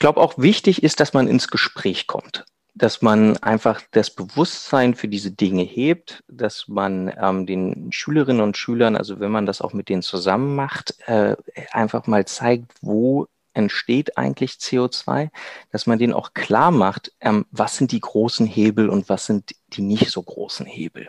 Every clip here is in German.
glaube auch wichtig ist, dass man ins Gespräch kommt dass man einfach das Bewusstsein für diese Dinge hebt, dass man ähm, den Schülerinnen und Schülern, also wenn man das auch mit denen zusammen macht, äh, einfach mal zeigt, wo entsteht eigentlich CO2, dass man denen auch klar macht, ähm, was sind die großen Hebel und was sind die nicht so großen Hebel.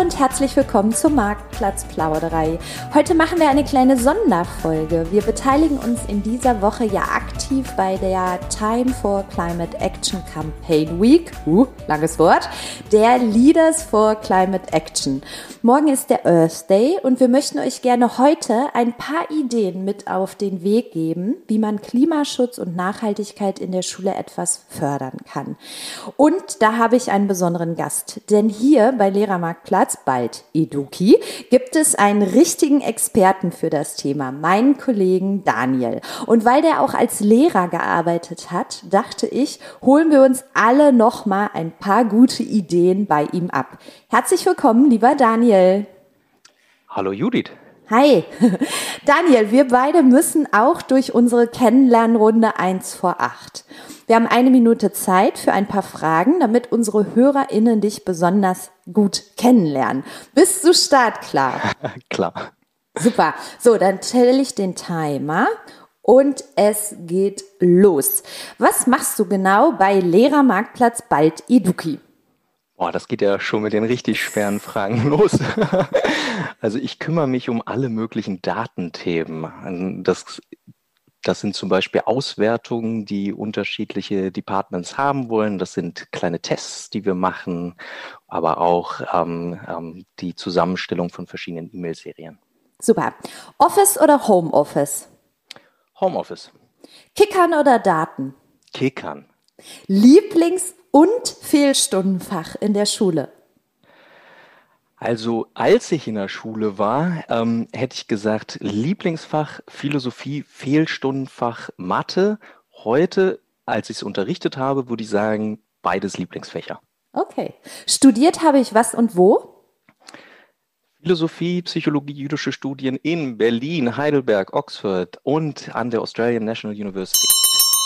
Und herzlich willkommen zur Marktplatzplauderei. Heute machen wir eine kleine Sonderfolge. Wir beteiligen uns in dieser Woche ja aktiv bei der Time for Climate Action Campaign Week, uh, langes Wort, der Leaders for Climate Action. Morgen ist der Earth Day und wir möchten euch gerne heute ein paar Ideen mit auf den Weg geben, wie man Klimaschutz und Nachhaltigkeit in der Schule etwas fördern kann. Und da habe ich einen besonderen Gast, denn hier bei Lehrermarktplatz, bald Eduki, gibt es einen richtigen Experten für das Thema, meinen Kollegen Daniel. Und weil der auch als Lehrer gearbeitet hat, dachte ich, holen wir uns alle noch mal ein paar gute Ideen bei ihm ab. Herzlich willkommen, lieber Daniel. Hallo Judith. Hi. Daniel, wir beide müssen auch durch unsere Kennenlernrunde 1 vor 8. Wir haben eine Minute Zeit für ein paar Fragen, damit unsere HörerInnen dich besonders gut kennenlernen. Bist du startklar? Klar. Super. So, dann stelle ich den Timer und es geht los. Was machst du genau bei Lehrermarktplatz Bald Eduki? Boah, das geht ja schon mit den richtig schweren Fragen los. also ich kümmere mich um alle möglichen Datenthemen. Das, das sind zum Beispiel Auswertungen, die unterschiedliche Departments haben wollen. Das sind kleine Tests, die wir machen, aber auch ähm, ähm, die Zusammenstellung von verschiedenen E-Mail-Serien. Super. Office oder Homeoffice? Homeoffice. Kickern oder Daten? Kickern. Lieblings- und Fehlstundenfach in der Schule? Also als ich in der Schule war, ähm, hätte ich gesagt Lieblingsfach Philosophie, Fehlstundenfach Mathe. Heute, als ich es unterrichtet habe, würde ich sagen beides Lieblingsfächer. Okay. Studiert habe ich was und wo? Philosophie, Psychologie, jüdische Studien in Berlin, Heidelberg, Oxford und an der Australian National University.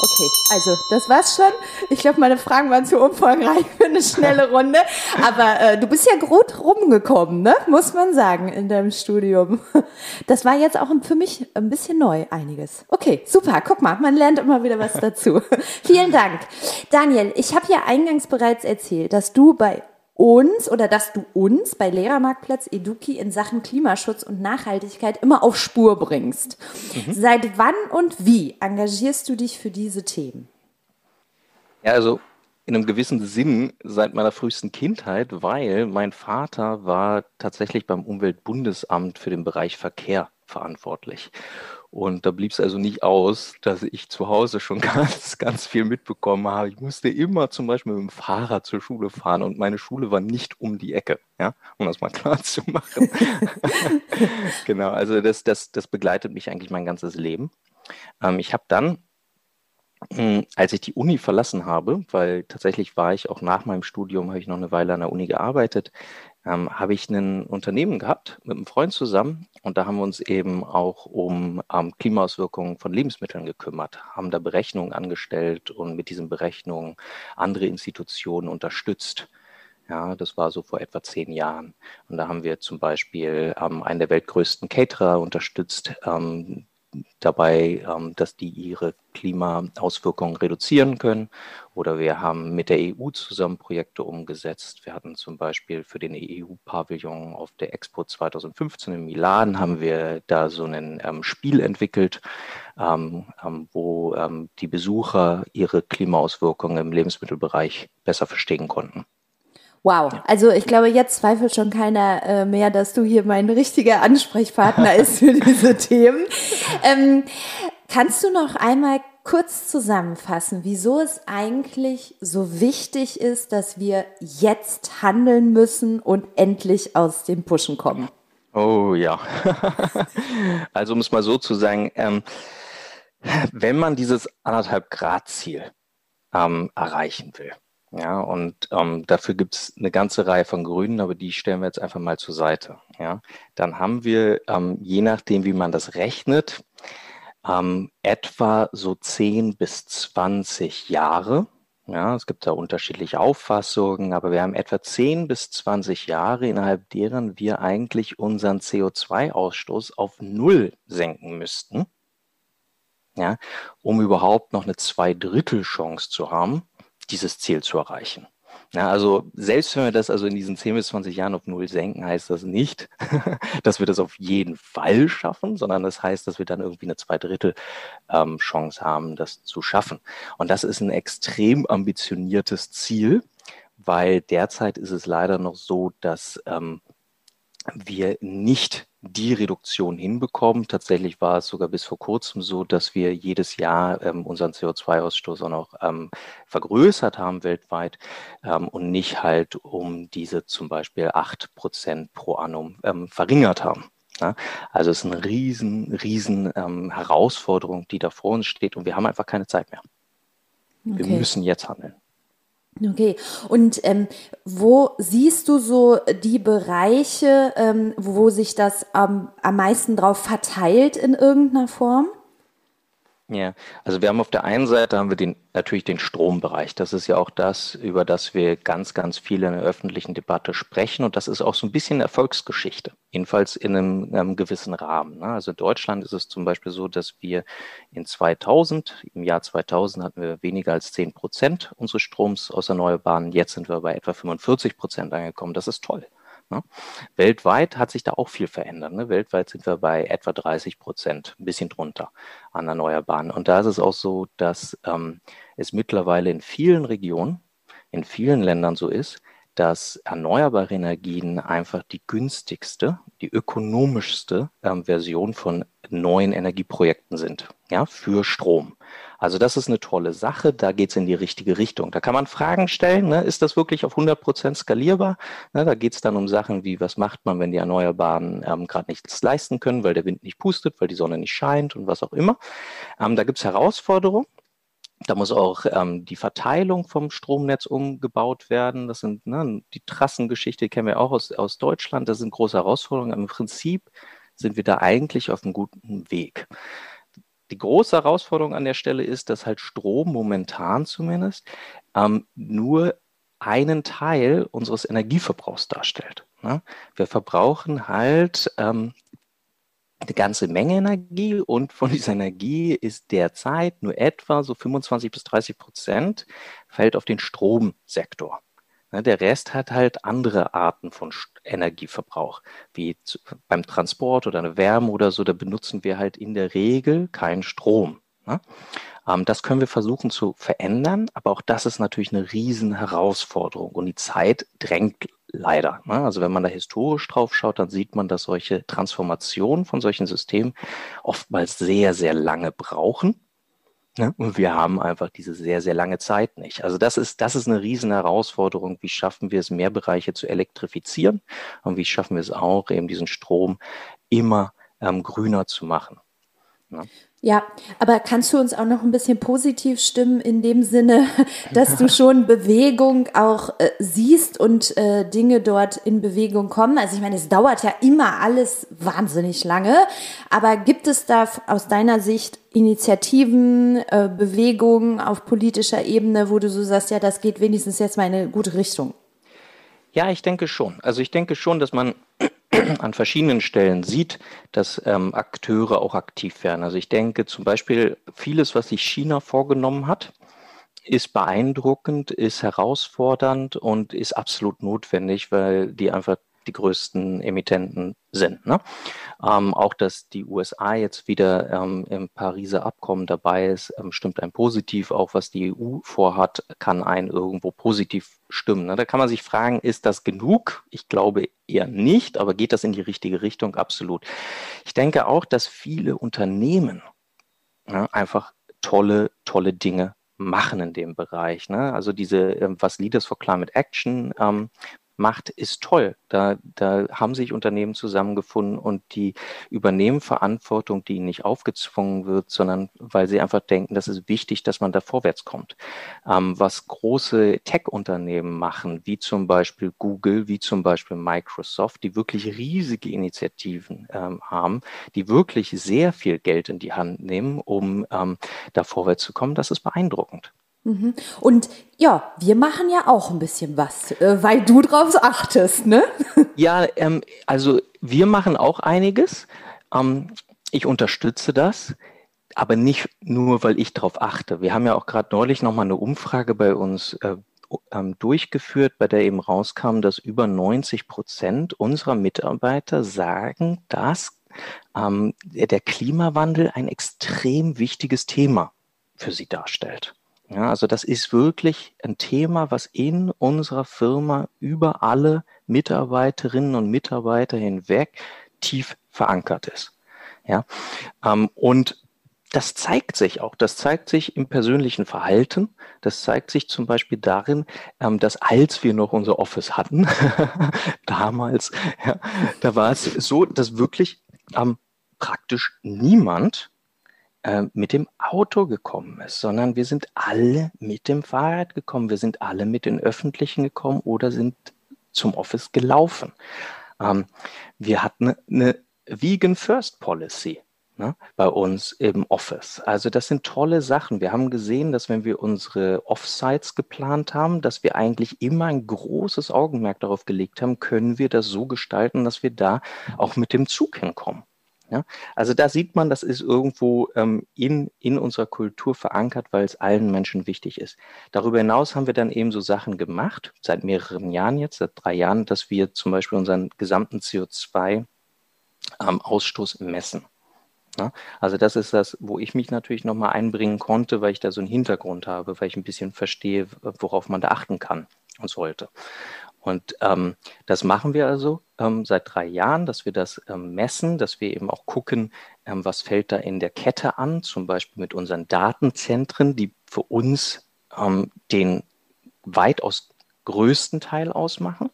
Okay, also das war's schon. Ich glaube, meine Fragen waren zu umfangreich für eine schnelle Runde. Aber äh, du bist ja gut rumgekommen, ne? muss man sagen, in deinem Studium. Das war jetzt auch für mich ein bisschen neu, einiges. Okay, super. Guck mal, man lernt immer wieder was dazu. Vielen Dank. Daniel, ich habe ja eingangs bereits erzählt, dass du bei uns oder dass du uns bei Lehrermarktplatz Eduki in Sachen Klimaschutz und Nachhaltigkeit immer auf Spur bringst. Mhm. Seit wann und wie engagierst du dich für diese Themen? Ja, also in einem gewissen Sinn seit meiner frühesten Kindheit, weil mein Vater war tatsächlich beim Umweltbundesamt für den Bereich Verkehr verantwortlich. Und da blieb es also nicht aus, dass ich zu Hause schon ganz, ganz viel mitbekommen habe. Ich musste immer zum Beispiel mit dem Fahrrad zur Schule fahren und meine Schule war nicht um die Ecke, ja, um das mal klar zu machen. genau, also das, das, das begleitet mich eigentlich mein ganzes Leben. Ähm, ich habe dann hm, als ich die Uni verlassen habe, weil tatsächlich war ich auch nach meinem Studium, habe ich noch eine Weile an der Uni gearbeitet, ähm, habe ich ein Unternehmen gehabt mit einem Freund zusammen und da haben wir uns eben auch um ähm, Klimaauswirkungen von Lebensmitteln gekümmert, haben da Berechnungen angestellt und mit diesen Berechnungen andere Institutionen unterstützt. Ja, das war so vor etwa zehn Jahren. Und da haben wir zum Beispiel ähm, einen der weltgrößten Caterer unterstützt, ähm, dabei, ähm, dass die ihre Klimaauswirkungen reduzieren können. Oder wir haben mit der EU zusammen Projekte umgesetzt. Wir hatten zum Beispiel für den EU-Pavillon auf der Expo 2015 in Milan haben wir da so ein ähm, Spiel entwickelt, ähm, wo die Besucher ihre Klimaauswirkungen im Lebensmittelbereich besser verstehen konnten. Wow, also ich glaube, jetzt zweifelt schon keiner äh, mehr, dass du hier mein richtiger Ansprechpartner ist für diese Themen. Ähm, kannst du noch einmal kurz zusammenfassen, wieso es eigentlich so wichtig ist, dass wir jetzt handeln müssen und endlich aus dem Pushen kommen? Oh ja, also um es mal so zu sagen, ähm, wenn man dieses anderthalb Grad Ziel ähm, erreichen will, ja, und ähm, dafür gibt es eine ganze Reihe von Gründen, aber die stellen wir jetzt einfach mal zur Seite. Ja, dann haben wir, ähm, je nachdem, wie man das rechnet, ähm, etwa so 10 bis 20 Jahre. Ja, es gibt da unterschiedliche Auffassungen, aber wir haben etwa 10 bis 20 Jahre, innerhalb deren wir eigentlich unseren CO2-Ausstoß auf Null senken müssten, ja, um überhaupt noch eine Zweidrittel-Chance zu haben dieses Ziel zu erreichen. Ja, also selbst wenn wir das also in diesen 10 bis 20 Jahren auf Null senken, heißt das nicht, dass wir das auf jeden Fall schaffen, sondern das heißt, dass wir dann irgendwie eine Zweidrittel ähm, Chance haben, das zu schaffen. Und das ist ein extrem ambitioniertes Ziel, weil derzeit ist es leider noch so, dass ähm, wir nicht die Reduktion hinbekommen. Tatsächlich war es sogar bis vor kurzem so, dass wir jedes Jahr ähm, unseren CO2-Ausstoß auch noch ähm, vergrößert haben weltweit ähm, und nicht halt um diese zum Beispiel acht Prozent pro annum ähm, verringert haben. Ja? Also es ist eine riesen, riesen ähm, Herausforderung, die da vor uns steht und wir haben einfach keine Zeit mehr. Okay. Wir müssen jetzt handeln. Okay, und ähm, wo siehst du so die Bereiche, ähm, wo sich das ähm, am meisten drauf verteilt in irgendeiner Form? Ja, also wir haben auf der einen Seite haben wir den, natürlich den Strombereich. Das ist ja auch das, über das wir ganz, ganz viel in der öffentlichen Debatte sprechen. Und das ist auch so ein bisschen Erfolgsgeschichte, jedenfalls in einem, einem gewissen Rahmen. Ne? Also in Deutschland ist es zum Beispiel so, dass wir in 2000, im Jahr 2000 hatten wir weniger als 10 Prozent unseres Stroms aus Erneuerbaren. Jetzt sind wir bei etwa 45 Prozent angekommen. Das ist toll. Ne? Weltweit hat sich da auch viel verändert. Ne? Weltweit sind wir bei etwa 30 Prozent, ein bisschen drunter an Erneuerbaren. Und da ist es auch so, dass ähm, es mittlerweile in vielen Regionen, in vielen Ländern so ist, dass erneuerbare Energien einfach die günstigste, die ökonomischste ähm, Version von neuen Energieprojekten sind, ja, für Strom. Also das ist eine tolle Sache, da geht es in die richtige Richtung. Da kann man Fragen stellen, ne? ist das wirklich auf 100 Prozent skalierbar? Ne? Da geht es dann um Sachen wie, was macht man, wenn die Erneuerbaren ähm, gerade nichts leisten können, weil der Wind nicht pustet, weil die Sonne nicht scheint und was auch immer. Ähm, da gibt es Herausforderungen. Da muss auch ähm, die Verteilung vom Stromnetz umgebaut werden. Das sind ne, die Trassengeschichte, kennen wir auch aus, aus Deutschland. Das sind große Herausforderungen. Im Prinzip sind wir da eigentlich auf einem guten Weg. Die große Herausforderung an der Stelle ist, dass halt Strom momentan zumindest ähm, nur einen Teil unseres Energieverbrauchs darstellt. Ne? Wir verbrauchen halt ähm, eine ganze Menge Energie und von dieser Energie ist derzeit nur etwa so 25 bis 30 Prozent fällt auf den Stromsektor. Ne, der Rest hat halt andere Arten von Energieverbrauch, wie beim Transport oder eine Wärme oder so, da benutzen wir halt in der Regel keinen Strom. Ähm, das können wir versuchen zu verändern, aber auch das ist natürlich eine riesen Herausforderung und die Zeit drängt leider. Ne? Also wenn man da historisch drauf schaut, dann sieht man, dass solche Transformationen von solchen Systemen oftmals sehr, sehr lange brauchen. Ne? Und wir haben einfach diese sehr, sehr lange Zeit nicht. Also das ist, das ist eine riesen Herausforderung. Wie schaffen wir es, mehr Bereiche zu elektrifizieren? Und wie schaffen wir es auch, eben diesen Strom immer ähm, grüner zu machen? Ne? Ja, aber kannst du uns auch noch ein bisschen positiv stimmen in dem Sinne, dass du schon Bewegung auch äh, siehst und äh, Dinge dort in Bewegung kommen? Also ich meine, es dauert ja immer alles wahnsinnig lange, aber gibt es da aus deiner Sicht Initiativen, äh, Bewegungen auf politischer Ebene, wo du so sagst, ja, das geht wenigstens jetzt mal in eine gute Richtung? Ja, ich denke schon. Also ich denke schon, dass man an verschiedenen Stellen sieht, dass ähm, Akteure auch aktiv werden. Also ich denke zum Beispiel, vieles, was sich China vorgenommen hat, ist beeindruckend, ist herausfordernd und ist absolut notwendig, weil die einfach die größten Emittenten sind. Ne? Ähm, auch, dass die USA jetzt wieder ähm, im Pariser Abkommen dabei ist, ähm, stimmt ein positiv. Auch was die EU vorhat, kann ein irgendwo positiv stimmen. Ne? Da kann man sich fragen, ist das genug? Ich glaube eher nicht, aber geht das in die richtige Richtung? Absolut. Ich denke auch, dass viele Unternehmen ja, einfach tolle, tolle Dinge machen in dem Bereich. Ne? Also diese, ähm, was Leaders for Climate Action ähm, macht, ist toll. Da, da haben sich Unternehmen zusammengefunden und die übernehmen Verantwortung, die ihnen nicht aufgezwungen wird, sondern weil sie einfach denken, das ist wichtig, dass man da vorwärts kommt. Ähm, was große Tech-Unternehmen machen, wie zum Beispiel Google, wie zum Beispiel Microsoft, die wirklich riesige Initiativen ähm, haben, die wirklich sehr viel Geld in die Hand nehmen, um ähm, da vorwärts zu kommen, das ist beeindruckend. Mhm. Und ja, wir machen ja auch ein bisschen was, äh, weil du drauf achtest, ne? Ja, ähm, also wir machen auch einiges. Ähm, ich unterstütze das, aber nicht nur, weil ich darauf achte. Wir haben ja auch gerade neulich nochmal eine Umfrage bei uns äh, ähm, durchgeführt, bei der eben rauskam, dass über 90 Prozent unserer Mitarbeiter sagen, dass ähm, der Klimawandel ein extrem wichtiges Thema für sie darstellt. Ja, also das ist wirklich ein Thema, was in unserer Firma über alle Mitarbeiterinnen und Mitarbeiter hinweg tief verankert ist. Ja, ähm, und das zeigt sich auch. Das zeigt sich im persönlichen Verhalten. Das zeigt sich zum Beispiel darin, ähm, dass als wir noch unser Office hatten, damals, ja, da war es so, dass wirklich ähm, praktisch niemand äh, mit dem Auto gekommen ist, sondern wir sind alle mit dem Fahrrad gekommen, wir sind alle mit den Öffentlichen gekommen oder sind zum Office gelaufen. Ähm, wir hatten eine Vegan First Policy. Ne, bei uns im Office. Also das sind tolle Sachen. Wir haben gesehen, dass wenn wir unsere Offsites geplant haben, dass wir eigentlich immer ein großes Augenmerk darauf gelegt haben, können wir das so gestalten, dass wir da auch mit dem Zug hinkommen. Ja? Also da sieht man, das ist irgendwo ähm, in, in unserer Kultur verankert, weil es allen Menschen wichtig ist. Darüber hinaus haben wir dann eben so Sachen gemacht, seit mehreren Jahren jetzt, seit drei Jahren, dass wir zum Beispiel unseren gesamten CO2-Ausstoß ähm, messen. Ja? Also das ist das, wo ich mich natürlich nochmal einbringen konnte, weil ich da so einen Hintergrund habe, weil ich ein bisschen verstehe, worauf man da achten kann und sollte. Und ähm, das machen wir also ähm, seit drei Jahren, dass wir das ähm, messen, dass wir eben auch gucken, ähm, was fällt da in der Kette an, zum Beispiel mit unseren Datenzentren, die für uns ähm, den weitaus größten Teil ausmachen.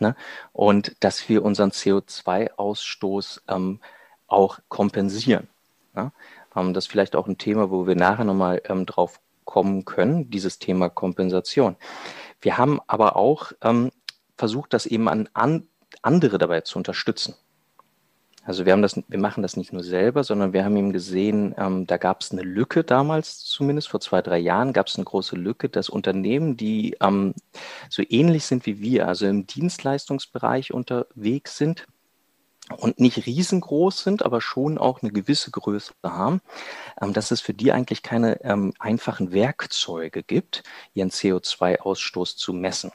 Ne? Und dass wir unseren CO2-Ausstoß ähm, auch kompensieren. Ne? das ist vielleicht auch ein Thema, wo wir nachher nochmal drauf kommen können, dieses Thema Kompensation. Wir haben aber auch ähm, versucht, das eben an, an andere dabei zu unterstützen. Also wir haben das, wir machen das nicht nur selber, sondern wir haben eben gesehen, ähm, da gab es eine Lücke damals, zumindest vor zwei, drei Jahren gab es eine große Lücke, dass Unternehmen, die ähm, so ähnlich sind wie wir, also im Dienstleistungsbereich unterwegs sind und nicht riesengroß sind, aber schon auch eine gewisse Größe haben, ähm, dass es für die eigentlich keine ähm, einfachen Werkzeuge gibt, ihren CO2-Ausstoß zu messen.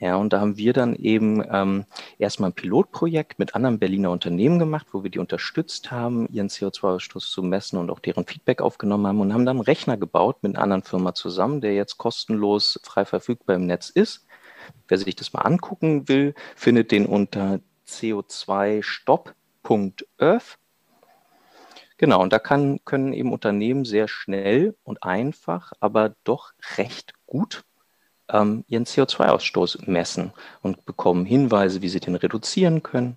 Ja, und da haben wir dann eben ähm, erstmal ein Pilotprojekt mit anderen Berliner Unternehmen gemacht, wo wir die unterstützt haben, ihren CO2-Ausstoß zu messen und auch deren Feedback aufgenommen haben und haben dann einen Rechner gebaut mit einer anderen Firma zusammen, der jetzt kostenlos frei verfügbar im Netz ist. Wer sich das mal angucken will, findet den unter co2stop.earth. Genau, und da kann, können eben Unternehmen sehr schnell und einfach, aber doch recht gut ähm, ihren CO2-Ausstoß messen und bekommen Hinweise, wie sie den reduzieren können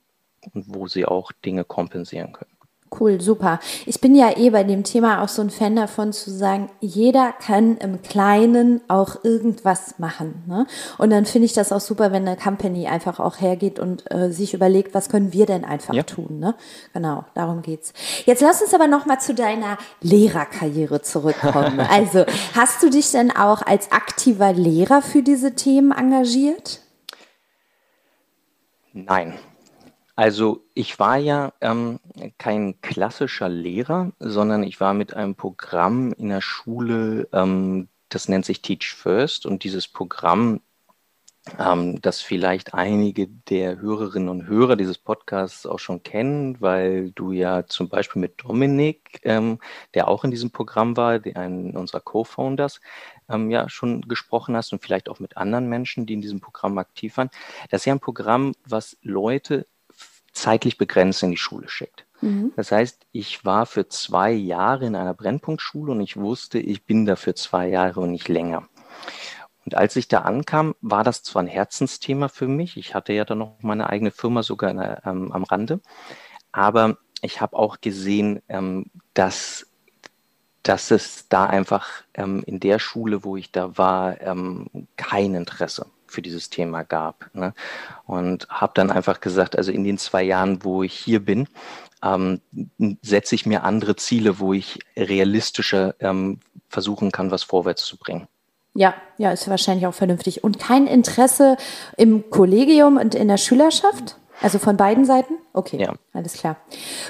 und wo sie auch Dinge kompensieren können. Cool, super. Ich bin ja eh bei dem Thema auch so ein Fan davon zu sagen, jeder kann im Kleinen auch irgendwas machen. Ne? Und dann finde ich das auch super, wenn eine Company einfach auch hergeht und äh, sich überlegt, was können wir denn einfach ja. tun. Ne? Genau, darum geht's. Jetzt lass uns aber nochmal zu deiner Lehrerkarriere zurückkommen. also, hast du dich denn auch als aktiver Lehrer für diese Themen engagiert? Nein. Also ich war ja ähm, kein klassischer Lehrer, sondern ich war mit einem Programm in der Schule, ähm, das nennt sich Teach First und dieses Programm ähm, das vielleicht einige der Hörerinnen und Hörer dieses Podcasts auch schon kennen, weil du ja zum Beispiel mit Dominik, ähm, der auch in diesem Programm war, der einen unserer Co-Founders, ähm, ja schon gesprochen hast und vielleicht auch mit anderen Menschen, die in diesem Programm aktiv waren. Das ist ja ein Programm, was Leute zeitlich begrenzt in die Schule schickt. Mhm. Das heißt, ich war für zwei Jahre in einer Brennpunktschule und ich wusste, ich bin da für zwei Jahre und nicht länger. Und als ich da ankam, war das zwar ein Herzensthema für mich. Ich hatte ja dann noch meine eigene Firma sogar der, ähm, am Rande. Aber ich habe auch gesehen, ähm, dass, dass es da einfach ähm, in der Schule, wo ich da war, ähm, kein Interesse für dieses Thema gab. Ne? Und habe dann einfach gesagt, also in den zwei Jahren, wo ich hier bin, ähm, setze ich mir andere Ziele, wo ich realistischer ähm, versuchen kann, was vorwärts zu bringen. Ja, ja, ist wahrscheinlich auch vernünftig. Und kein Interesse im Kollegium und in der Schülerschaft? Also von beiden Seiten? Okay, ja. alles klar.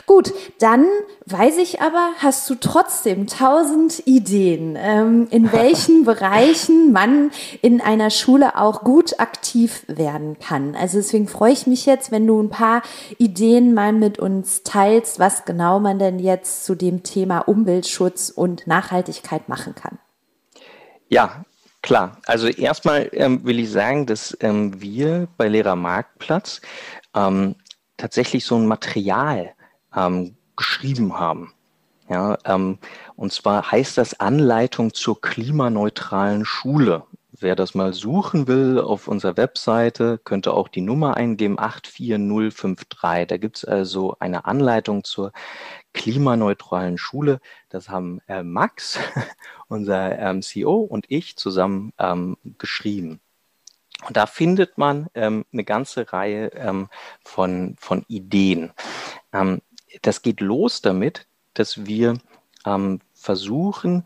Gut, dann weiß ich aber, hast du trotzdem tausend Ideen, ähm, in welchen Bereichen man in einer Schule auch gut aktiv werden kann. Also deswegen freue ich mich jetzt, wenn du ein paar Ideen mal mit uns teilst, was genau man denn jetzt zu dem Thema Umweltschutz und Nachhaltigkeit machen kann. Ja, Klar, also erstmal ähm, will ich sagen, dass ähm, wir bei Lehrer Marktplatz ähm, tatsächlich so ein Material ähm, geschrieben haben. Ja, ähm, und zwar heißt das Anleitung zur klimaneutralen Schule. Wer das mal suchen will auf unserer Webseite, könnte auch die Nummer eingeben, 84053. Da gibt es also eine Anleitung zur klimaneutralen Schule. Das haben äh, Max, unser ähm, CEO, und ich zusammen ähm, geschrieben. Und da findet man ähm, eine ganze Reihe ähm, von, von Ideen. Ähm, das geht los damit, dass wir ähm, versuchen,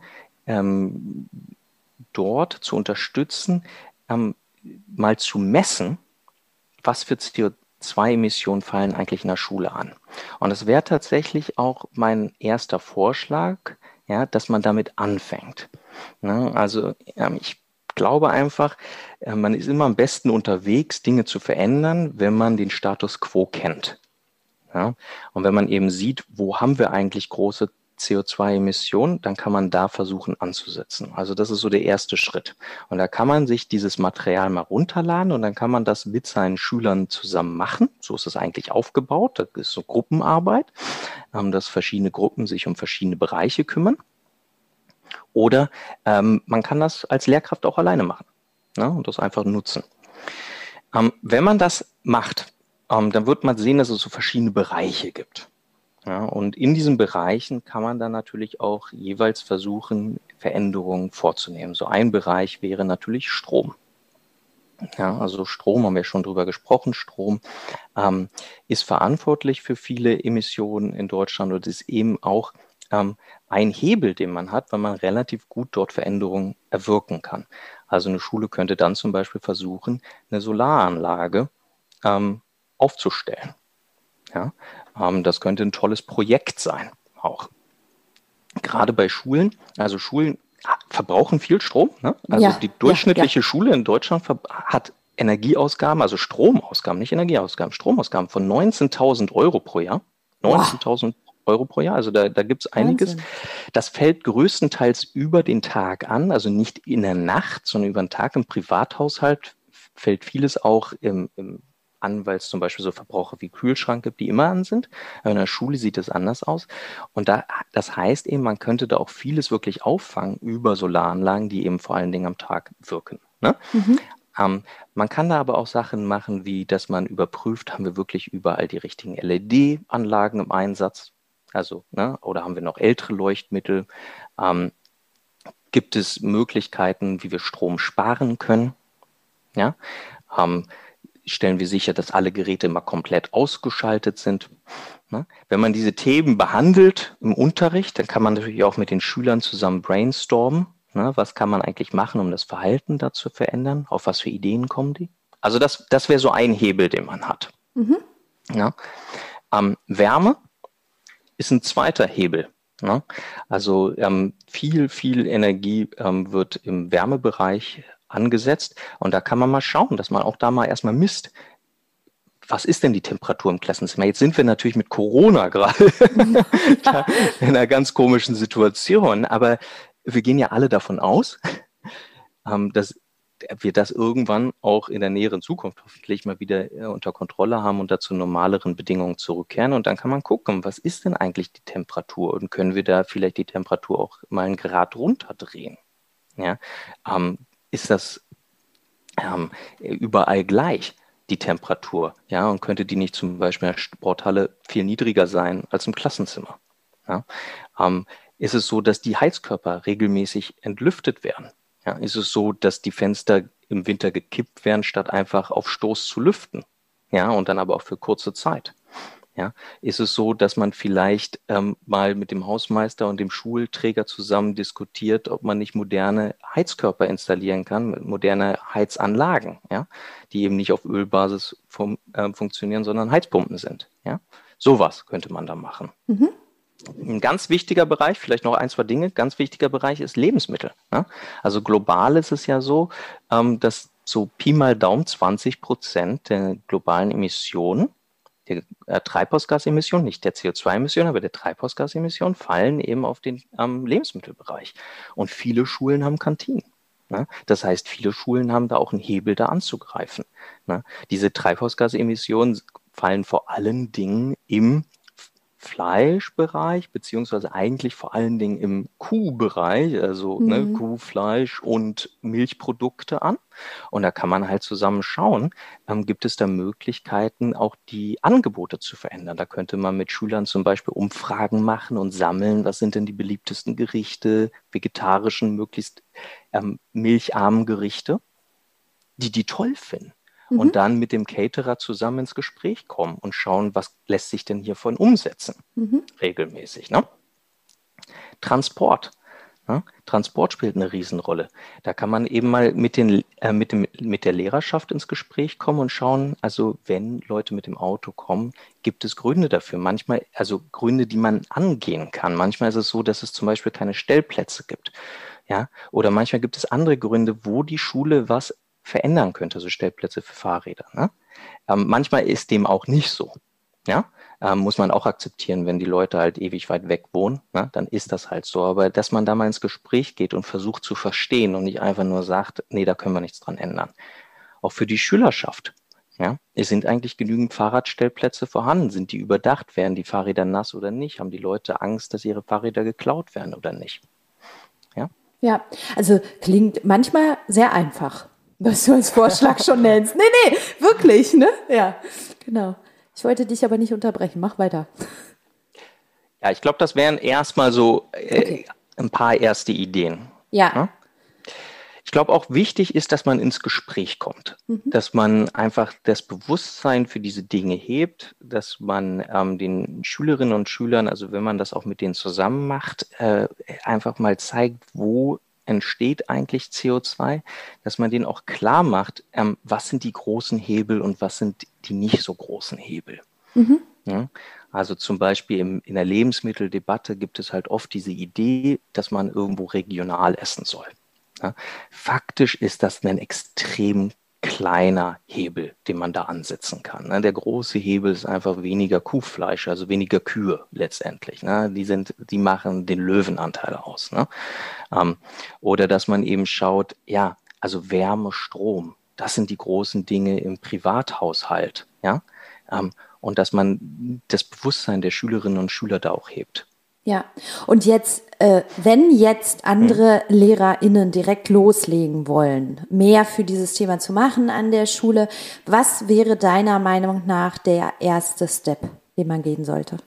dort zu unterstützen, mal zu messen, was für CO2 zwei Emissionen fallen eigentlich in der Schule an. Und es wäre tatsächlich auch mein erster Vorschlag, ja, dass man damit anfängt. Ne? Also ähm, ich glaube einfach, äh, man ist immer am besten unterwegs, Dinge zu verändern, wenn man den Status quo kennt. Ja? Und wenn man eben sieht, wo haben wir eigentlich große CO2-Emissionen, dann kann man da versuchen anzusetzen. Also das ist so der erste Schritt. Und da kann man sich dieses Material mal runterladen und dann kann man das mit seinen Schülern zusammen machen. So ist es eigentlich aufgebaut. Das ist so Gruppenarbeit, ähm, dass verschiedene Gruppen sich um verschiedene Bereiche kümmern. Oder ähm, man kann das als Lehrkraft auch alleine machen ne, und das einfach nutzen. Ähm, wenn man das macht, ähm, dann wird man sehen, dass es so verschiedene Bereiche gibt. Ja, und in diesen Bereichen kann man dann natürlich auch jeweils versuchen, Veränderungen vorzunehmen. So ein Bereich wäre natürlich Strom. Ja, also Strom haben wir schon drüber gesprochen. Strom ähm, ist verantwortlich für viele Emissionen in Deutschland und ist eben auch ähm, ein Hebel, den man hat, weil man relativ gut dort Veränderungen erwirken kann. Also eine Schule könnte dann zum Beispiel versuchen, eine Solaranlage ähm, aufzustellen. Ja, ähm, das könnte ein tolles Projekt sein, auch. Gerade bei Schulen, also Schulen verbrauchen viel Strom. Ne? Also ja, die durchschnittliche ja, ja. Schule in Deutschland hat Energieausgaben, also Stromausgaben, nicht Energieausgaben, Stromausgaben von 19.000 Euro pro Jahr. 19.000 Euro pro Jahr, also da, da gibt es einiges. Das fällt größtenteils über den Tag an, also nicht in der Nacht, sondern über den Tag im Privathaushalt fällt vieles auch im, im an, weil es zum Beispiel so Verbraucher wie Kühlschrank gibt, die immer an sind. Aber in der Schule sieht es anders aus. Und da, das heißt eben, man könnte da auch vieles wirklich auffangen über Solaranlagen, die eben vor allen Dingen am Tag wirken. Ne? Mhm. Ähm, man kann da aber auch Sachen machen, wie dass man überprüft, haben wir wirklich überall die richtigen LED-Anlagen im Einsatz? Also, ne, oder haben wir noch ältere Leuchtmittel? Ähm, gibt es Möglichkeiten, wie wir Strom sparen können? Ja, ähm, stellen wir sicher, dass alle Geräte immer komplett ausgeschaltet sind. Ne? Wenn man diese Themen behandelt im Unterricht, dann kann man natürlich auch mit den Schülern zusammen brainstormen. Ne? Was kann man eigentlich machen, um das Verhalten da zu verändern? Auf was für Ideen kommen die? Also das, das wäre so ein Hebel, den man hat. Mhm. Ja? Ähm, Wärme ist ein zweiter Hebel. Ne? Also ähm, viel, viel Energie ähm, wird im Wärmebereich angesetzt und da kann man mal schauen, dass man auch da mal erstmal misst, was ist denn die Temperatur im Klassenzimmer? Jetzt sind wir natürlich mit Corona gerade in einer ganz komischen Situation, aber wir gehen ja alle davon aus, ähm, dass wir das irgendwann auch in der näheren Zukunft hoffentlich mal wieder äh, unter Kontrolle haben und dazu normaleren Bedingungen zurückkehren. Und dann kann man gucken, was ist denn eigentlich die Temperatur und können wir da vielleicht die Temperatur auch mal einen Grad runterdrehen? Ja, ähm, ist das ähm, überall gleich? die Temperatur, ja, und könnte die nicht zum Beispiel in der Sporthalle viel niedriger sein als im Klassenzimmer? Ja? Ähm, ist es so, dass die Heizkörper regelmäßig entlüftet werden? Ja, ist es so, dass die Fenster im Winter gekippt werden, statt einfach auf Stoß zu lüften? Ja, und dann aber auch für kurze Zeit. Ja, ist es so, dass man vielleicht ähm, mal mit dem Hausmeister und dem Schulträger zusammen diskutiert, ob man nicht moderne Heizkörper installieren kann, moderne Heizanlagen, ja, die eben nicht auf Ölbasis fun äh, funktionieren, sondern Heizpumpen sind. Ja, sowas könnte man da machen. Mhm. Ein ganz wichtiger Bereich, vielleicht noch ein, zwei Dinge, ganz wichtiger Bereich ist Lebensmittel. Ne? Also global ist es ja so, ähm, dass so Pi mal Daumen 20 Prozent der globalen Emissionen der äh, Treibhausgasemissionen, nicht der CO2-Emissionen, aber der Treibhausgasemissionen fallen eben auf den ähm, Lebensmittelbereich. Und viele Schulen haben Kantinen. Ne? Das heißt, viele Schulen haben da auch einen Hebel, da anzugreifen. Ne? Diese Treibhausgasemissionen fallen vor allen Dingen im Fleischbereich, beziehungsweise eigentlich vor allen Dingen im Kuhbereich, also ne, mhm. ne, Kuhfleisch und Milchprodukte an. Und da kann man halt zusammen schauen, ähm, gibt es da Möglichkeiten, auch die Angebote zu verändern. Da könnte man mit Schülern zum Beispiel Umfragen machen und sammeln, was sind denn die beliebtesten Gerichte, vegetarischen, möglichst ähm, milcharmen Gerichte, die die toll finden mhm. und dann mit dem Caterer zusammen ins Gespräch kommen und schauen, was lässt sich denn hiervon umsetzen, mhm. regelmäßig. Ne? Transport. Ne? Transport spielt eine Riesenrolle. Da kann man eben mal mit, den, äh, mit, dem, mit der Lehrerschaft ins Gespräch kommen und schauen, also wenn Leute mit dem Auto kommen, gibt es Gründe dafür. Manchmal, also Gründe, die man angehen kann. Manchmal ist es so, dass es zum Beispiel keine Stellplätze gibt. Ja, oder manchmal gibt es andere Gründe, wo die Schule was verändern könnte, so Stellplätze für Fahrräder. Ne? Ähm, manchmal ist dem auch nicht so. Ja, ähm, muss man auch akzeptieren, wenn die Leute halt ewig weit weg wohnen, ne? dann ist das halt so. Aber dass man da mal ins Gespräch geht und versucht zu verstehen und nicht einfach nur sagt, nee, da können wir nichts dran ändern. Auch für die Schülerschaft. Ja, es sind eigentlich genügend Fahrradstellplätze vorhanden. Sind die überdacht? Werden die Fahrräder nass oder nicht? Haben die Leute Angst, dass ihre Fahrräder geklaut werden oder nicht? Ja. Ja, also klingt manchmal sehr einfach was du als Vorschlag schon nennst. Nee, nee, wirklich, ne? Ja, genau. Ich wollte dich aber nicht unterbrechen. Mach weiter. Ja, ich glaube, das wären erstmal so äh, okay. ein paar erste Ideen. Ja. ja? Ich glaube auch wichtig ist, dass man ins Gespräch kommt, mhm. dass man einfach das Bewusstsein für diese Dinge hebt, dass man ähm, den Schülerinnen und Schülern, also wenn man das auch mit denen zusammen macht, äh, einfach mal zeigt, wo entsteht eigentlich CO2, dass man den auch klar macht, ähm, was sind die großen Hebel und was sind die nicht so großen Hebel. Mhm. Ja, also zum Beispiel im, in der Lebensmitteldebatte gibt es halt oft diese Idee, dass man irgendwo regional essen soll. Ja, faktisch ist das ein extrem kleiner Hebel, den man da ansetzen kann. Ne? Der große Hebel ist einfach weniger Kuhfleisch, also weniger Kühe letztendlich. Ne? Die sind, die machen den Löwenanteil aus. Ne? Ähm, oder dass man eben schaut, ja, also Wärme, Strom, das sind die großen Dinge im Privathaushalt. Ähm, und dass man das Bewusstsein der Schülerinnen und Schüler da auch hebt. Ja, und jetzt, äh, wenn jetzt andere mhm. LehrerInnen direkt loslegen wollen, mehr für dieses Thema zu machen an der Schule, was wäre deiner Meinung nach der erste Step, den man gehen sollte?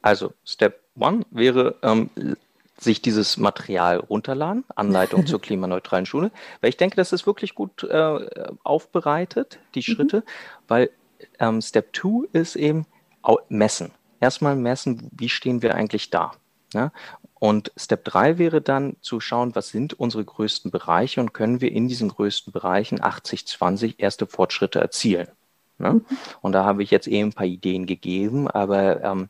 Also, Step One wäre, ähm, sich dieses Material runterladen, Anleitung zur klimaneutralen Schule, weil ich denke, das ist wirklich gut äh, aufbereitet, die mhm. Schritte, mhm. weil ähm, Step Two ist eben messen erstmal messen, wie stehen wir eigentlich da. Ja? Und Step 3 wäre dann zu schauen, was sind unsere größten Bereiche und können wir in diesen größten Bereichen 80-20 erste Fortschritte erzielen. Ne? Mhm. Und da habe ich jetzt eben ein paar Ideen gegeben, aber ähm,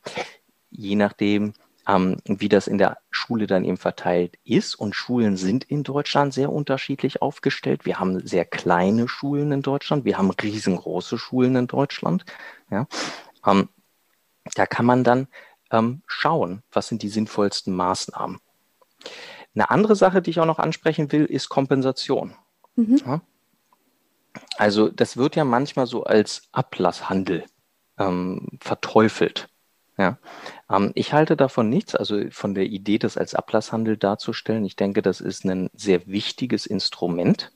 je nachdem, ähm, wie das in der Schule dann eben verteilt ist. Und Schulen sind in Deutschland sehr unterschiedlich aufgestellt. Wir haben sehr kleine Schulen in Deutschland, wir haben riesengroße Schulen in Deutschland. Ja? Ähm, da kann man dann ähm, schauen, was sind die sinnvollsten Maßnahmen. Eine andere Sache, die ich auch noch ansprechen will, ist Kompensation. Mhm. Ja? Also das wird ja manchmal so als Ablasshandel ähm, verteufelt. Ja, ähm, ich halte davon nichts, also von der Idee, das als Ablasshandel darzustellen. Ich denke, das ist ein sehr wichtiges Instrument,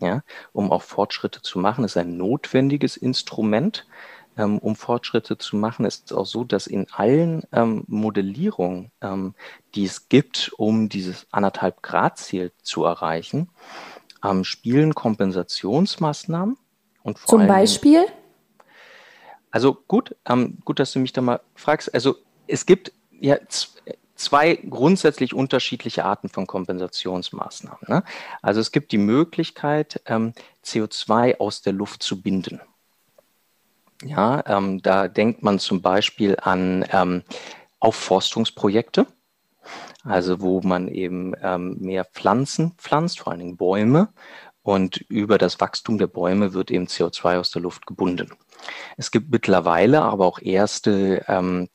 ja, um auch Fortschritte zu machen. Es ist ein notwendiges Instrument, ähm, um Fortschritte zu machen. Es ist auch so, dass in allen ähm, Modellierungen, ähm, die es gibt, um dieses anderthalb Grad Ziel zu erreichen, ähm, spielen Kompensationsmaßnahmen und vor Zum Beispiel? Also gut, ähm, gut, dass du mich da mal fragst. Also es gibt ja zwei grundsätzlich unterschiedliche Arten von Kompensationsmaßnahmen. Ne? Also es gibt die Möglichkeit, ähm, CO2 aus der Luft zu binden. Ja, ähm, da denkt man zum Beispiel an ähm, Aufforstungsprojekte, also wo man eben ähm, mehr Pflanzen pflanzt, vor allen Dingen Bäume, und über das Wachstum der Bäume wird eben CO2 aus der Luft gebunden. Es gibt mittlerweile aber auch erste ähm,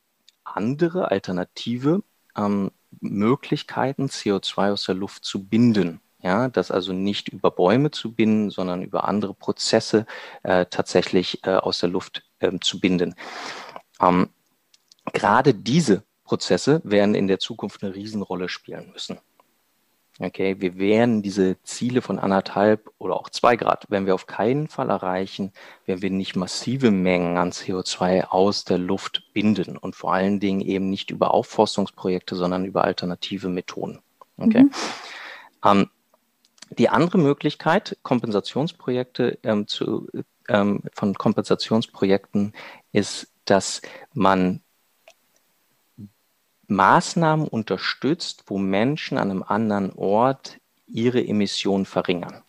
andere alternative ähm, Möglichkeiten, CO2 aus der Luft zu binden. Ja, das also nicht über Bäume zu binden, sondern über andere Prozesse äh, tatsächlich äh, aus der Luft äh, zu binden. Ähm, gerade diese Prozesse werden in der Zukunft eine Riesenrolle spielen müssen. Okay, wir werden diese Ziele von anderthalb oder auch zwei Grad, wenn wir auf keinen Fall erreichen, wenn wir nicht massive Mengen an CO2 aus der Luft binden und vor allen Dingen eben nicht über Aufforstungsprojekte, sondern über alternative Methoden. Okay. Mhm. Ähm, die andere Möglichkeit, Kompensationsprojekte ähm, zu, ähm, von Kompensationsprojekten ist, dass man Maßnahmen unterstützt, wo Menschen an einem anderen Ort ihre Emissionen verringern.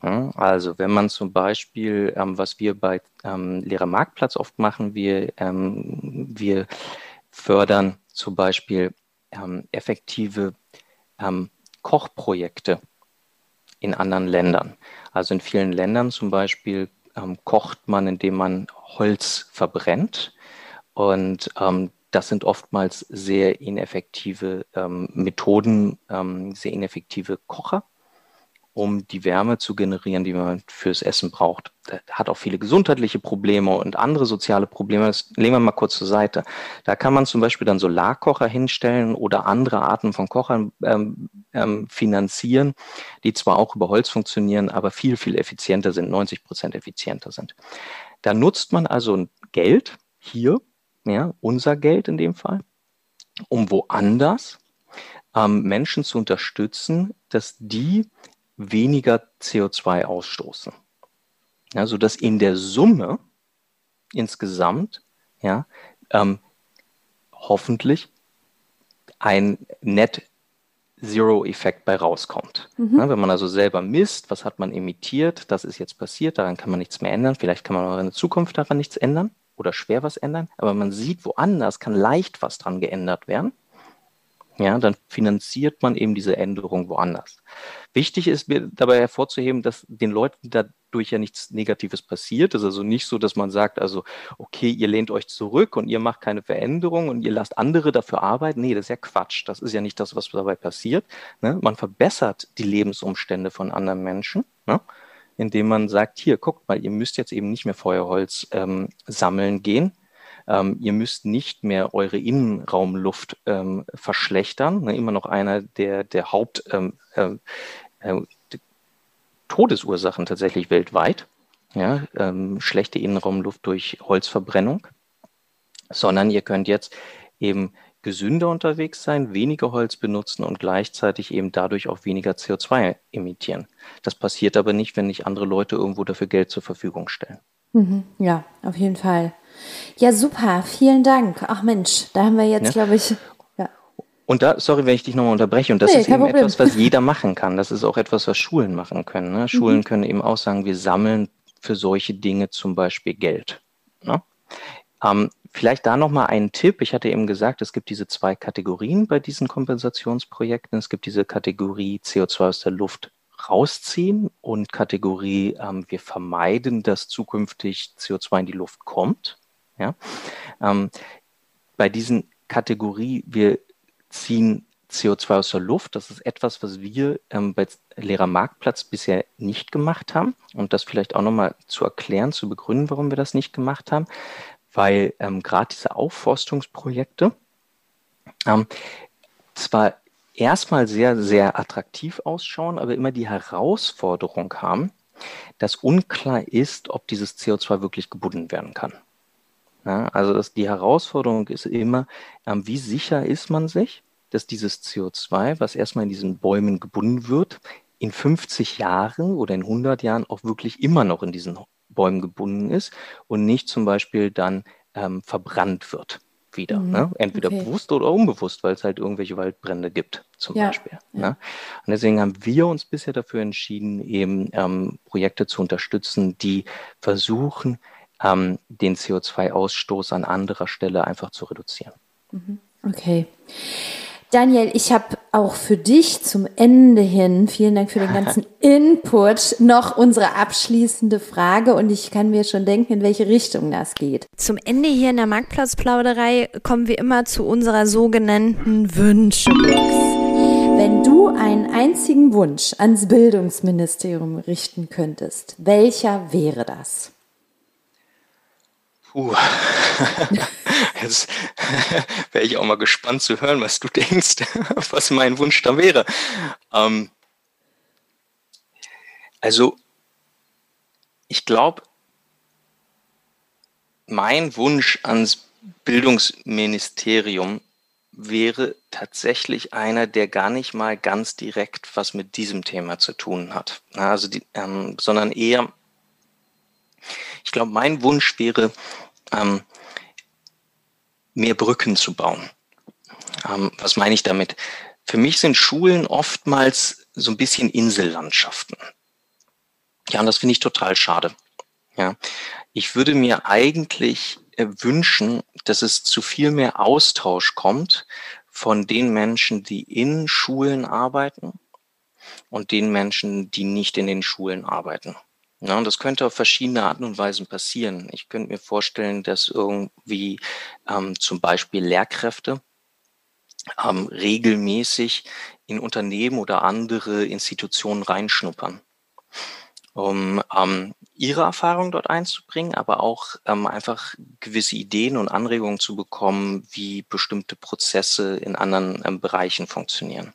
Also wenn man zum Beispiel, ähm, was wir bei ähm, Lehrer Marktplatz oft machen, wir, ähm, wir fördern zum Beispiel ähm, effektive ähm, Kochprojekte in anderen Ländern. Also in vielen Ländern zum Beispiel ähm, kocht man, indem man Holz verbrennt. Und ähm, das sind oftmals sehr ineffektive ähm, Methoden, ähm, sehr ineffektive Kocher, um die Wärme zu generieren, die man fürs Essen braucht. Das hat auch viele gesundheitliche Probleme und andere soziale Probleme. Das legen wir mal kurz zur Seite. Da kann man zum Beispiel dann Solarkocher hinstellen oder andere Arten von Kochern ähm, ähm, finanzieren, die zwar auch über Holz funktionieren, aber viel, viel effizienter sind, 90 Prozent effizienter sind. Da nutzt man also Geld hier ja, unser Geld in dem Fall, um woanders ähm, Menschen zu unterstützen, dass die weniger CO2 ausstoßen. Ja, sodass in der Summe insgesamt ja, ähm, hoffentlich ein Net Zero-Effekt bei rauskommt. Mhm. Ja, wenn man also selber misst, was hat man emittiert, das ist jetzt passiert, daran kann man nichts mehr ändern, vielleicht kann man auch in der Zukunft daran nichts ändern oder schwer was ändern, aber man sieht, woanders kann leicht was dran geändert werden. Ja, dann finanziert man eben diese Änderung woanders. Wichtig ist mir dabei hervorzuheben, dass den Leuten dadurch ja nichts Negatives passiert. Es ist also nicht so, dass man sagt, also, okay, ihr lehnt euch zurück und ihr macht keine Veränderung und ihr lasst andere dafür arbeiten. Nee, das ist ja Quatsch. Das ist ja nicht das, was dabei passiert. Ne? Man verbessert die Lebensumstände von anderen Menschen. Ne? indem man sagt, hier, guckt mal, ihr müsst jetzt eben nicht mehr Feuerholz ähm, sammeln gehen. Ähm, ihr müsst nicht mehr eure Innenraumluft ähm, verschlechtern. Ne, immer noch einer der, der Haupt ähm, äh, äh, Todesursachen tatsächlich weltweit. Ja, ähm, schlechte Innenraumluft durch Holzverbrennung. Sondern ihr könnt jetzt eben gesünder unterwegs sein, weniger Holz benutzen und gleichzeitig eben dadurch auch weniger CO2 emittieren. Das passiert aber nicht, wenn nicht andere Leute irgendwo dafür Geld zur Verfügung stellen. Mhm, ja, auf jeden Fall. Ja, super, vielen Dank. Ach Mensch, da haben wir jetzt, ja. glaube ich. Ja. Und da, sorry, wenn ich dich nochmal unterbreche, und das nee, ist eben Problem. etwas, was jeder machen kann. Das ist auch etwas, was Schulen machen können. Ne? Schulen mhm. können eben auch sagen, wir sammeln für solche Dinge zum Beispiel Geld. Ne? Ähm, vielleicht da nochmal ein Tipp. Ich hatte eben gesagt, es gibt diese zwei Kategorien bei diesen Kompensationsprojekten. Es gibt diese Kategorie CO2 aus der Luft rausziehen und Kategorie, ähm, wir vermeiden, dass zukünftig CO2 in die Luft kommt. Ja? Ähm, bei diesen Kategorie, wir ziehen CO2 aus der Luft. Das ist etwas, was wir ähm, bei Lehrermarktplatz bisher nicht gemacht haben. Und das vielleicht auch nochmal zu erklären, zu begründen, warum wir das nicht gemacht haben. Weil ähm, gerade diese Aufforstungsprojekte ähm, zwar erstmal sehr, sehr attraktiv ausschauen, aber immer die Herausforderung haben, dass unklar ist, ob dieses CO2 wirklich gebunden werden kann. Ja, also das, die Herausforderung ist immer, ähm, wie sicher ist man sich, dass dieses CO2, was erstmal in diesen Bäumen gebunden wird, in 50 Jahren oder in 100 Jahren auch wirklich immer noch in diesen Bäumen gebunden ist und nicht zum Beispiel dann ähm, verbrannt wird wieder. Mhm, ne? Entweder okay. bewusst oder unbewusst, weil es halt irgendwelche Waldbrände gibt, zum ja, Beispiel. Ja. Ne? Und deswegen haben wir uns bisher dafür entschieden, eben ähm, Projekte zu unterstützen, die versuchen, ähm, den CO2-Ausstoß an anderer Stelle einfach zu reduzieren. Mhm. Okay. Daniel, ich habe auch für dich zum Ende hin, vielen Dank für den ganzen Input, noch unsere abschließende Frage und ich kann mir schon denken, in welche Richtung das geht. Zum Ende hier in der Marktplatzplauderei kommen wir immer zu unserer sogenannten Wünschebox. Wenn du einen einzigen Wunsch ans Bildungsministerium richten könntest, welcher wäre das? Puh. Jetzt wäre ich auch mal gespannt zu hören, was du denkst, was mein Wunsch da wäre. Ähm, also, ich glaube, mein Wunsch ans Bildungsministerium wäre tatsächlich einer, der gar nicht mal ganz direkt was mit diesem Thema zu tun hat. Also die, ähm, sondern eher ich glaube, mein Wunsch wäre, ähm, mehr Brücken zu bauen. Ähm, was meine ich damit? Für mich sind Schulen oftmals so ein bisschen Insellandschaften. Ja, und das finde ich total schade. Ja, ich würde mir eigentlich äh, wünschen, dass es zu viel mehr Austausch kommt von den Menschen, die in Schulen arbeiten und den Menschen, die nicht in den Schulen arbeiten. Ja, und das könnte auf verschiedene Arten und Weisen passieren. Ich könnte mir vorstellen, dass irgendwie ähm, zum Beispiel Lehrkräfte ähm, regelmäßig in Unternehmen oder andere Institutionen reinschnuppern, um ähm, ihre Erfahrung dort einzubringen, aber auch ähm, einfach gewisse Ideen und Anregungen zu bekommen, wie bestimmte Prozesse in anderen ähm, Bereichen funktionieren.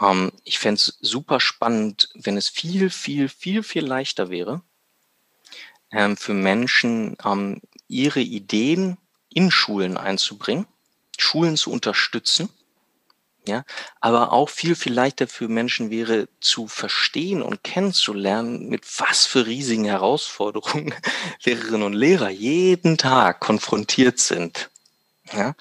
Ähm, ich fände es super spannend, wenn es viel, viel, viel, viel leichter wäre, ähm, für Menschen ähm, ihre Ideen in Schulen einzubringen, Schulen zu unterstützen. Ja, aber auch viel, viel leichter für Menschen wäre zu verstehen und kennenzulernen, mit was für riesigen Herausforderungen Lehrerinnen und Lehrer jeden Tag konfrontiert sind. Ja,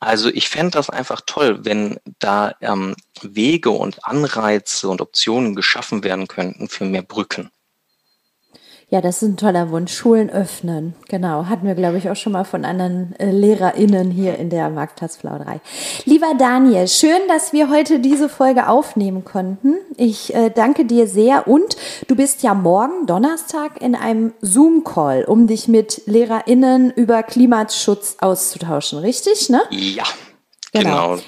also ich fände das einfach toll, wenn da ähm, Wege und Anreize und Optionen geschaffen werden könnten für mehr Brücken. Ja, das ist ein toller Wunsch. Schulen öffnen. Genau. Hatten wir, glaube ich, auch schon mal von anderen äh, LehrerInnen hier in der Marktplatzplauderei. Lieber Daniel, schön, dass wir heute diese Folge aufnehmen konnten. Ich äh, danke dir sehr und du bist ja morgen Donnerstag in einem Zoom-Call, um dich mit LehrerInnen über Klimaschutz auszutauschen. Richtig, ne? Ja, genau. genau.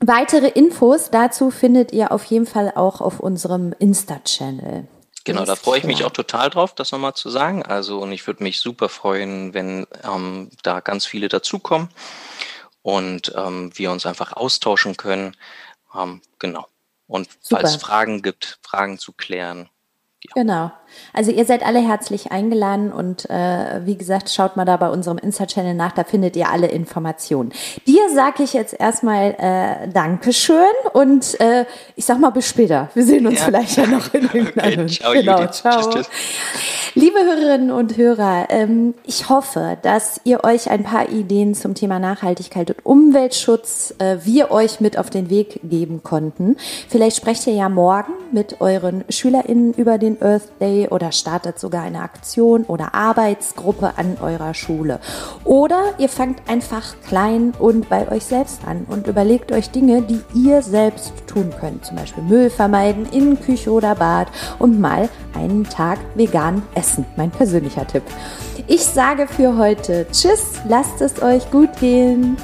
Weitere Infos dazu findet ihr auf jeden Fall auch auf unserem Insta-Channel. Genau, da freue ich mich auch total drauf, das nochmal zu sagen. Also, und ich würde mich super freuen, wenn ähm, da ganz viele dazukommen und ähm, wir uns einfach austauschen können. Ähm, genau. Und super. falls es Fragen gibt, Fragen zu klären, ja. Genau. Also ihr seid alle herzlich eingeladen und äh, wie gesagt, schaut mal da bei unserem Insta-Channel nach, da findet ihr alle Informationen. Dir sage ich jetzt erstmal äh, Dankeschön und äh, ich sag mal bis später. Wir sehen uns ja. vielleicht ja noch in irgendeinem. Okay, ciao, genau, Judith. ciao. Tschüss, tschüss. Liebe Hörerinnen und Hörer, ähm, ich hoffe, dass ihr euch ein paar Ideen zum Thema Nachhaltigkeit und Umweltschutz äh, wir euch mit auf den Weg geben konnten. Vielleicht sprecht ihr ja morgen mit euren SchülerInnen über den den Earth Day oder startet sogar eine Aktion oder Arbeitsgruppe an eurer Schule. Oder ihr fangt einfach klein und bei euch selbst an und überlegt euch Dinge, die ihr selbst tun könnt. Zum Beispiel Müll vermeiden in Küche oder Bad und mal einen Tag vegan essen. Mein persönlicher Tipp. Ich sage für heute Tschüss, lasst es euch gut gehen.